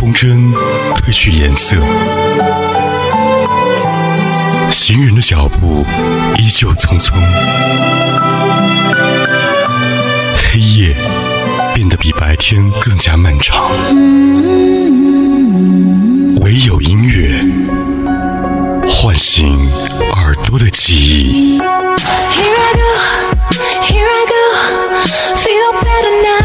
风筝褪去颜色，行人的脚步依旧匆匆，黑夜变得比白天更加漫长，唯有音乐唤醒耳朵的记忆。Here I go, here I go. Feel better now,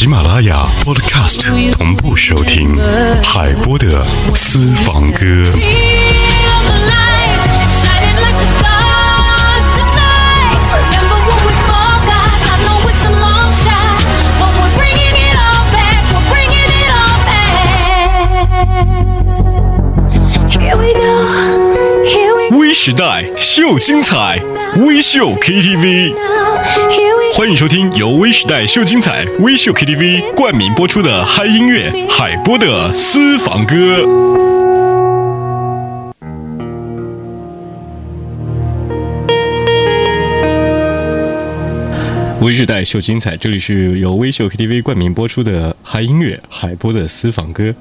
喜马拉雅 Podcast 同步收听海波的私房歌。微时代秀精彩，微秀 KTV。欢迎收听由微时代秀精彩微秀 KTV 冠名播出的嗨音乐海波的私房歌。微时代秀精彩，这里是由微秀 KTV 冠名播出的嗨音乐海波的私房歌。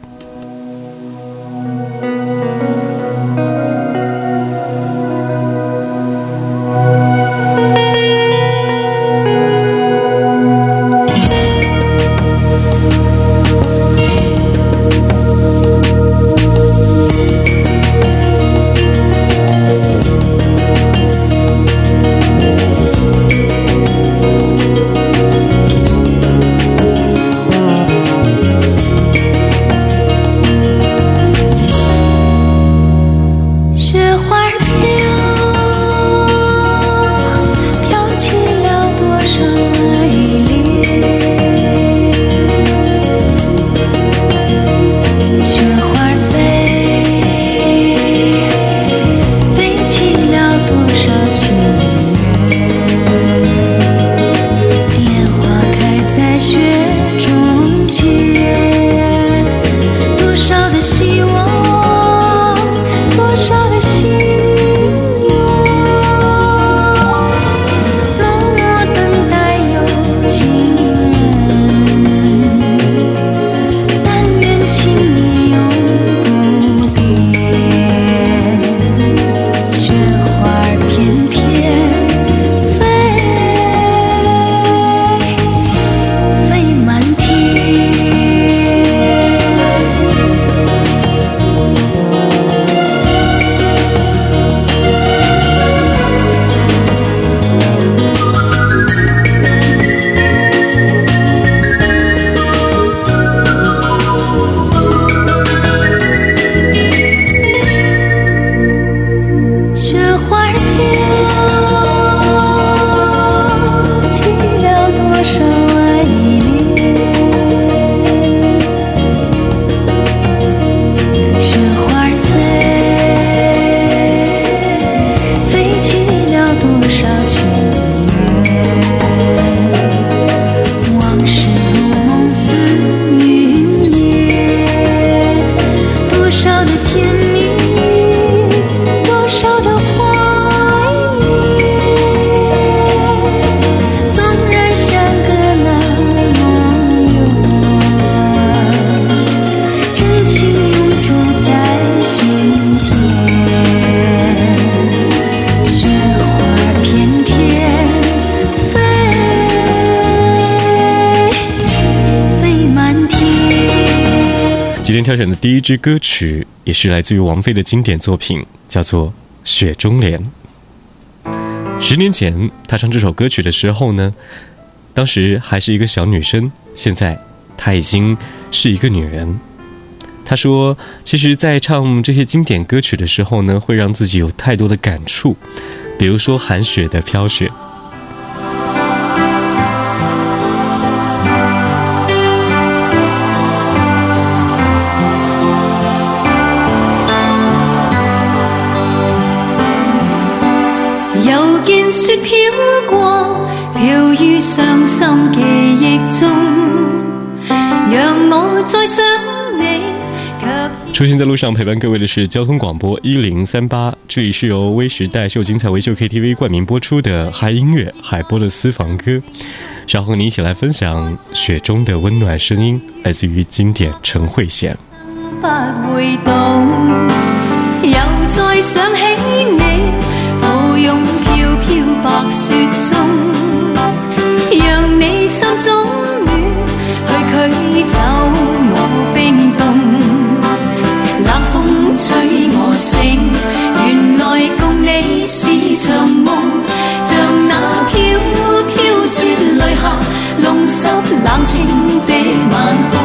挑选的第一支歌曲也是来自于王菲的经典作品，叫做《雪中莲》。十年前，她唱这首歌曲的时候呢，当时还是一个小女生，现在她已经是一个女人。她说：“其实，在唱这些经典歌曲的时候呢，会让自己有太多的感触，比如说韩雪的《飘雪》。”再想你，卻出现在路上陪伴各位的是交通广播一零三八，这里是由微时代秀精彩维修 KTV 冠名播出的嗨音乐海波的私房歌。稍后和你一起来分享雪中的温暖声音，来自于经典陈慧娴。不會懂，又再想起你，抱擁飄飄白雪中，讓你心中暖，去驅走冷清的晚空。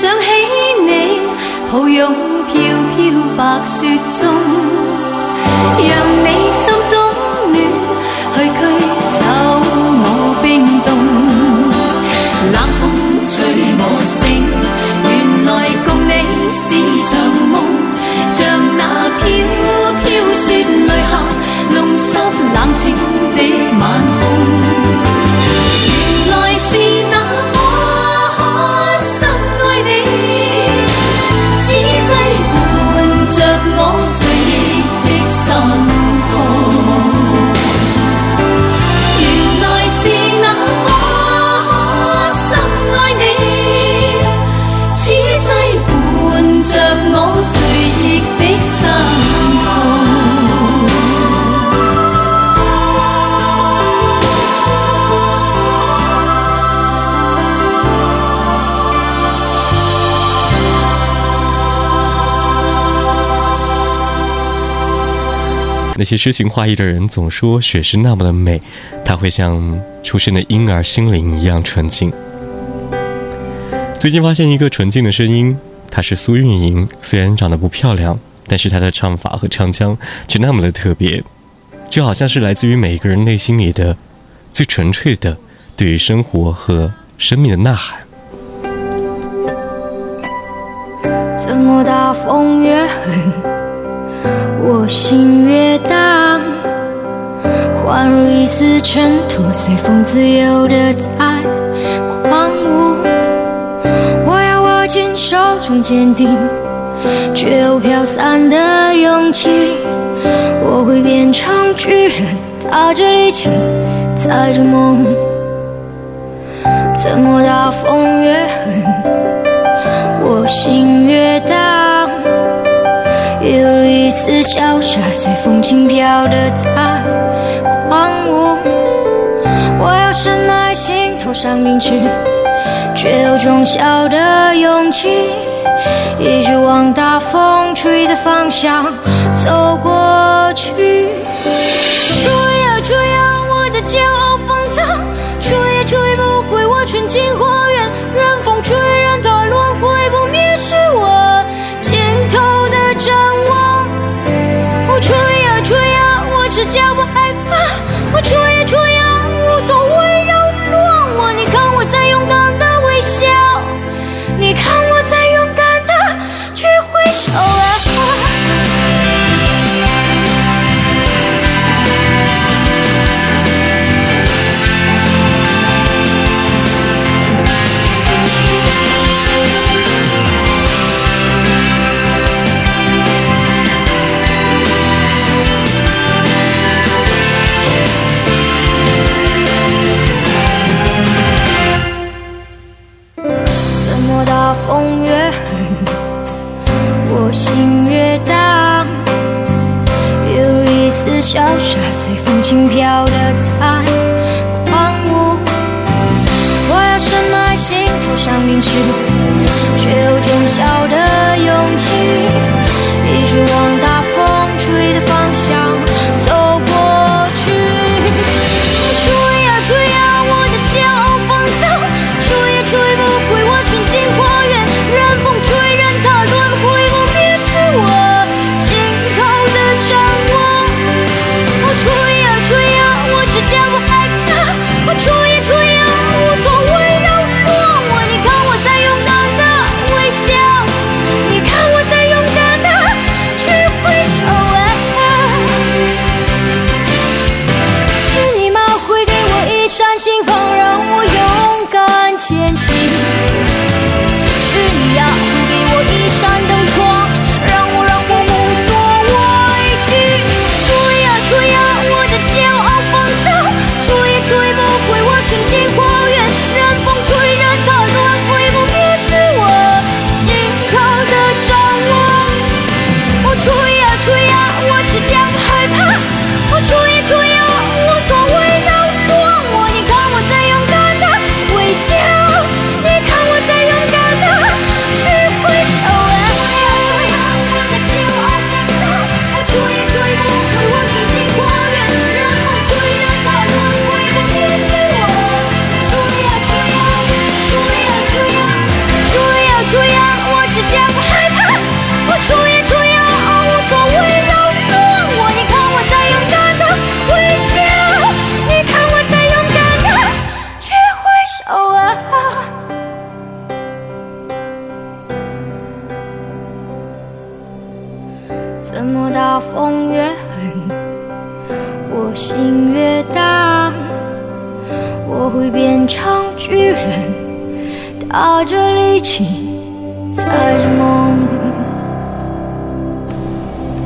想起你，抱拥飘飘白雪中，让你心中暖，去驱走我冰冻。冷风吹我醒，原来共你是场梦，像那飘飘雪泪下，弄湿冷清那些诗情画意的人总说雪是那么的美，它会像出生的婴儿心灵一样纯净。最近发现一个纯净的声音，她是苏运莹。虽然长得不漂亮，但是她的唱法和唱腔却那么的特别，就好像是来自于每一个人内心里的最纯粹的对于生活和生命的呐喊。怎么大风越狠，心越荡，宛如一丝尘土，随风自由的在狂舞。我要握紧手中坚定，却又飘散的勇气。我会变成巨人，踏着力气，载着梦。怎么大风越狠？我心越荡，自潇洒，随风轻飘的在狂舞。我要深埋心头上凝视，却有种小的勇气，一直往大风吹的方向走过去。吹轻飘的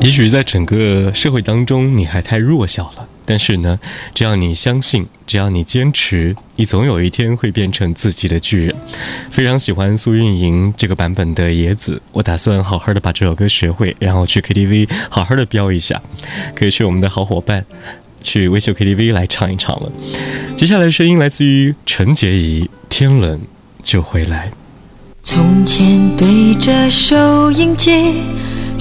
也许在整个社会当中，你还太弱小了。但是呢，只要你相信，只要你坚持，你总有一天会变成自己的巨人。非常喜欢苏运莹这个版本的《野子》，我打算好好的把这首歌学会，然后去 KTV 好好的飙一下，可以去我们的好伙伴去微秀 KTV 来唱一唱了。接下来的声音来自于陈洁仪，《天冷就回来》。从前对着收音机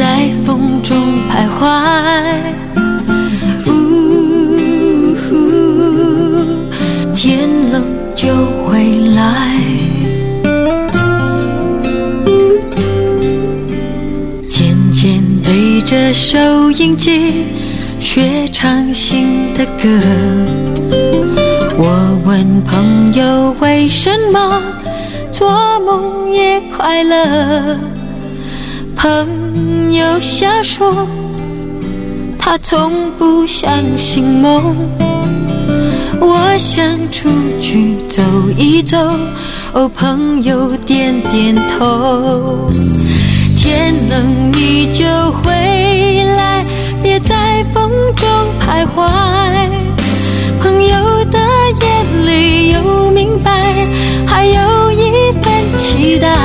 在风中徘徊。呜，天冷就回来。渐渐对着收音机学唱新的歌。我问朋友为什么做梦也快乐，朋友笑说他从不相信梦。我想出去走一走，哦，朋友点点头。天冷你就回来，别在风中徘徊。朋友的眼里有明白，还有一份期待。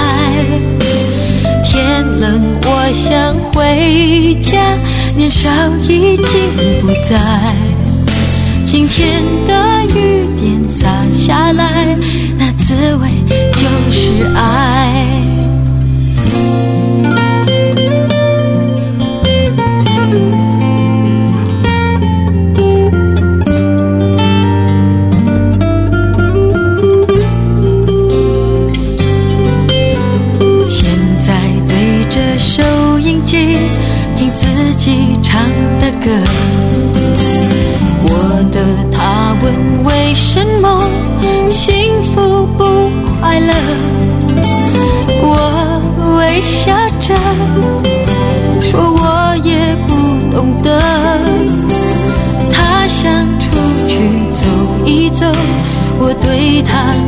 天冷，我想回家，年少已经不在。今天的雨点洒下来，对他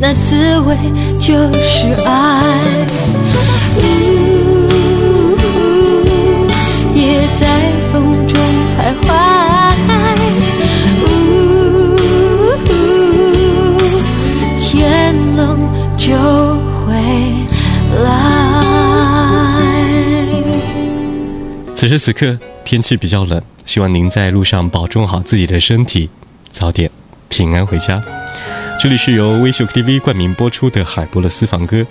那滋味就是爱。呜，也在风中徘徊。呜，天冷就回来。此时此刻天气比较冷，希望您在路上保重好自己的身体，早点平安回家。这里是由微秀 KTV 冠名播出的海波的私房歌。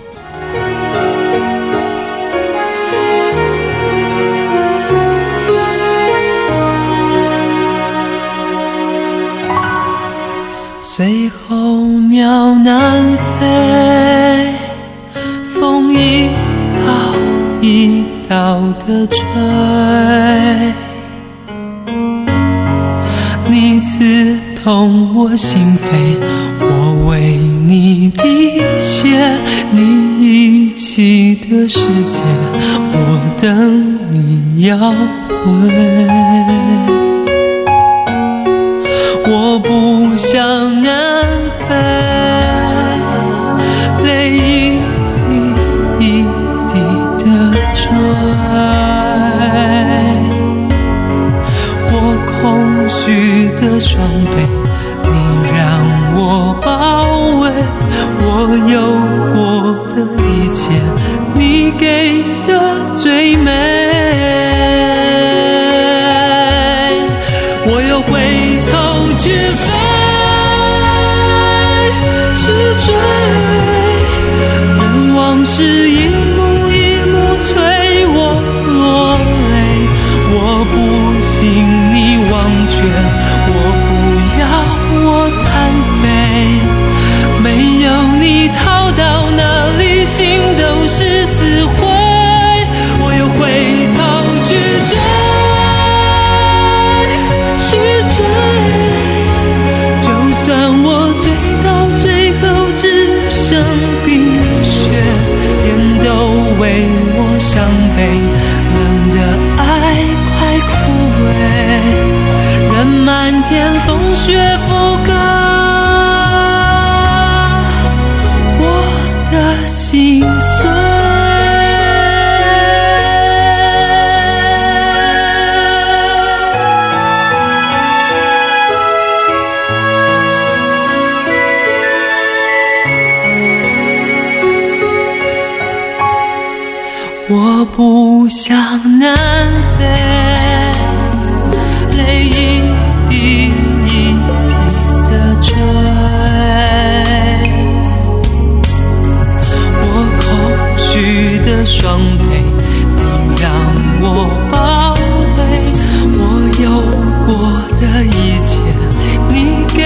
随候鸟南飞，风一道一道的吹。你刺痛我心扉，一滴血。你遗弃的世界，我等你要回。我不想南飞，泪一滴一滴的坠。我空虚的双臂，你让我包你给的最美。南飞，泪一滴一滴的坠。我空虚的双臂，你让我宝贝。我有过的一切，你给。